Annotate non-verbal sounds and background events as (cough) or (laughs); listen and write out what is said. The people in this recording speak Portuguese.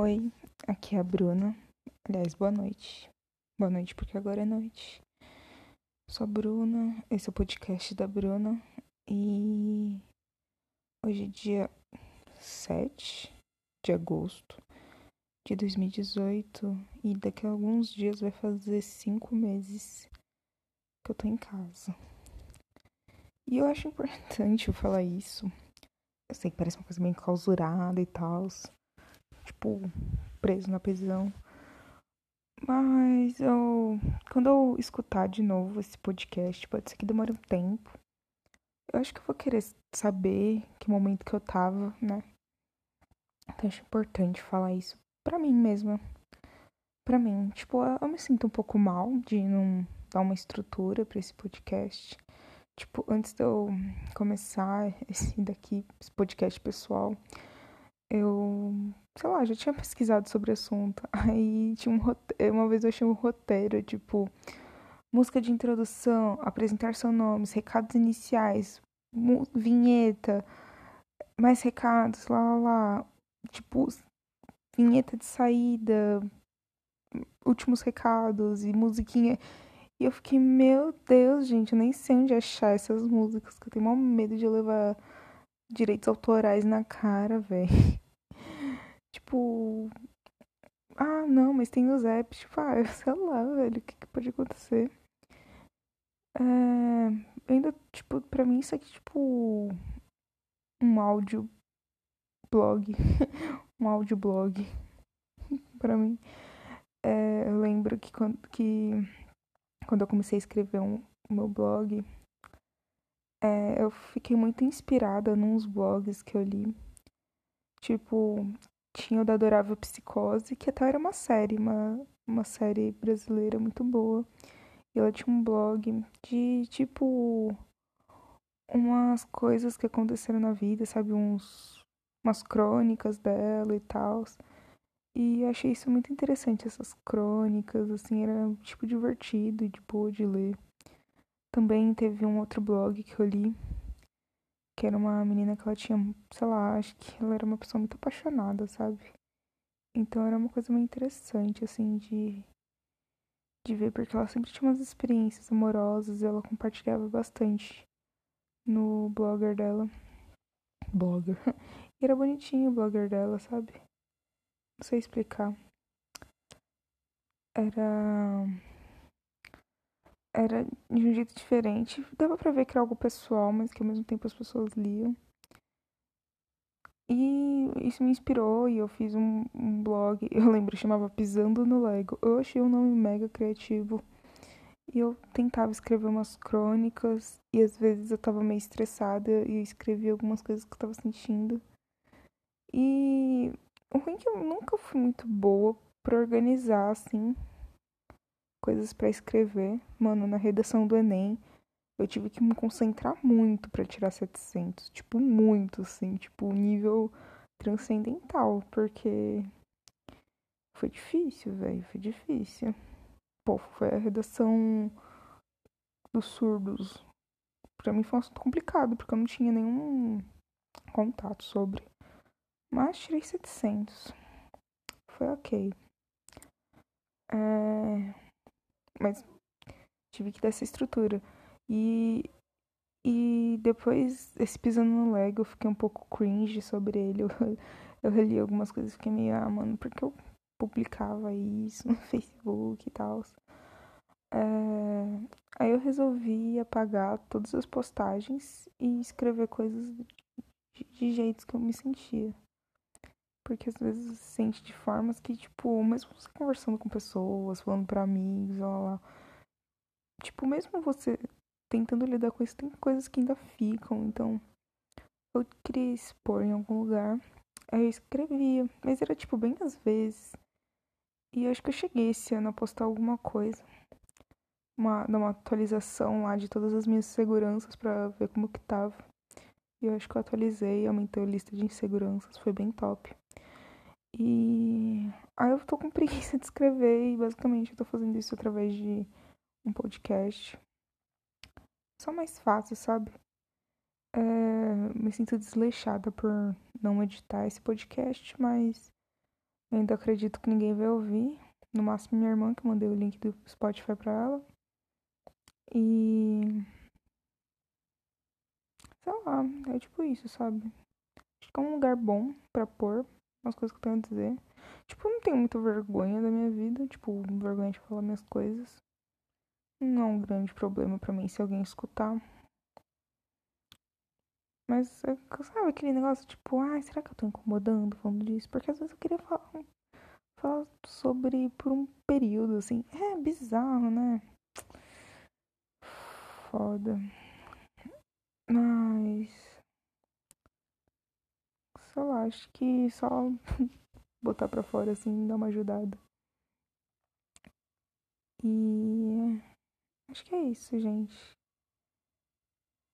Oi, aqui é a Bruna. Aliás, boa noite. Boa noite porque agora é noite. Sou a Bruna, esse é o podcast da Bruna e hoje é dia 7 de agosto de 2018 e daqui a alguns dias vai fazer cinco meses que eu tô em casa. E eu acho importante eu falar isso. Eu sei que parece uma coisa meio clausurada e tal tipo, preso na prisão. Mas eu. Quando eu escutar de novo esse podcast, pode ser que demore um tempo. Eu acho que eu vou querer saber que momento que eu tava, né? Então acho importante falar isso pra mim mesma. Pra mim. Tipo, eu me sinto um pouco mal de não dar uma estrutura para esse podcast. Tipo, antes de eu começar esse daqui, esse podcast pessoal, eu, sei lá, já tinha pesquisado sobre o assunto. (laughs) Aí tinha um roteiro, uma vez eu achei um roteiro, tipo, música de introdução, apresentar seus nomes, recados iniciais, vinheta, mais recados, lá, lá, lá. Tipo, vinheta de saída, últimos recados e musiquinha. E eu fiquei, meu Deus, gente, eu nem sei onde achar essas músicas, que eu tenho maior medo de levar direitos autorais na cara, (laughs) velho. Tipo. Ah, não, mas tem os apps. Tipo, ah, (laughs) sei lá, velho, o que, que pode acontecer? É, ainda, tipo, pra mim isso aqui, tipo. Um áudio blog. (laughs) um áudio blog. (laughs) pra mim. É, eu lembro que quando, que quando eu comecei a escrever um, o meu blog, é, eu fiquei muito inspirada nos blogs que eu li. Tipo, tinha o da Adorável Psicose, que até era uma série, uma, uma série brasileira muito boa. E ela tinha um blog de, tipo, umas coisas que aconteceram na vida, sabe? Uns, umas crônicas dela e tal. E achei isso muito interessante, essas crônicas, assim, era, tipo, divertido e de boa de ler. Também teve um outro blog que eu li, que era uma menina que ela tinha, sei lá, acho que ela era uma pessoa muito apaixonada, sabe? Então era uma coisa muito interessante, assim, de, de ver, porque ela sempre tinha umas experiências amorosas e ela compartilhava bastante no blogger dela. Blogger. (laughs) E era bonitinho o blogger dela, sabe? Não sei explicar. Era era de um jeito diferente. Dava pra ver que era algo pessoal, mas que ao mesmo tempo as pessoas liam. E isso me inspirou e eu fiz um, um blog, (laughs) eu lembro, chamava Pisando no Lego. Eu achei um nome mega criativo. E eu tentava escrever umas crônicas e às vezes eu tava meio estressada e escrevia algumas coisas que eu tava sentindo. E o ruim é que eu nunca fui muito boa pra organizar, assim, coisas para escrever. Mano, na redação do Enem, eu tive que me concentrar muito para tirar 700. Tipo, muito, assim. Tipo, nível transcendental. Porque foi difícil, velho. Foi difícil. Pô, foi a redação dos surdos. Pra mim foi um assunto complicado, porque eu não tinha nenhum contato sobre. Mas tirei 700. Foi ok. É mas tive que dar essa estrutura. E, e depois, esse pisando no Lego, eu fiquei um pouco cringe sobre ele. (laughs) Eu, eu reli algumas coisas e fiquei meio, ah, mano, porque eu publicava isso no (laughs) Facebook e tal. É... Aí eu resolvi apagar todas as postagens e escrever coisas de, de jeitos que eu me sentia. Porque às vezes você se sente de formas que, tipo, mesmo você conversando com pessoas, falando para amigos, lá, lá, tipo, mesmo você tentando lidar com isso, tem coisas que ainda ficam. Então, eu queria expor em algum lugar. Aí eu escrevia, mas era, tipo, bem às vezes. E eu acho que eu cheguei esse ano a postar alguma coisa. Uma, uma atualização lá de todas as minhas seguranças para ver como que tava. E eu acho que eu atualizei, aumentei a lista de inseguranças, foi bem top. E aí eu tô com preguiça de escrever e basicamente eu tô fazendo isso através de um podcast. Só mais fácil, sabe? É, me sinto desleixada por não editar esse podcast, mas ainda acredito que ninguém vai ouvir. No máximo minha irmã, que mandei o link do Spotify pra ela. E. Sei lá, é tipo isso, sabe? Acho que é um lugar bom pra pôr as coisas que eu tenho a dizer. Tipo, eu não tenho muita vergonha da minha vida, tipo, vergonha de falar minhas coisas. Não é um grande problema pra mim se alguém escutar. Mas, sabe aquele negócio tipo, ai, será que eu tô incomodando falando disso? Porque às vezes eu queria falar, falar sobre por um período, assim. É bizarro, né? Foda. Mas. Sei lá, acho que só (laughs) botar pra fora assim dá uma ajudada. E. Acho que é isso, gente.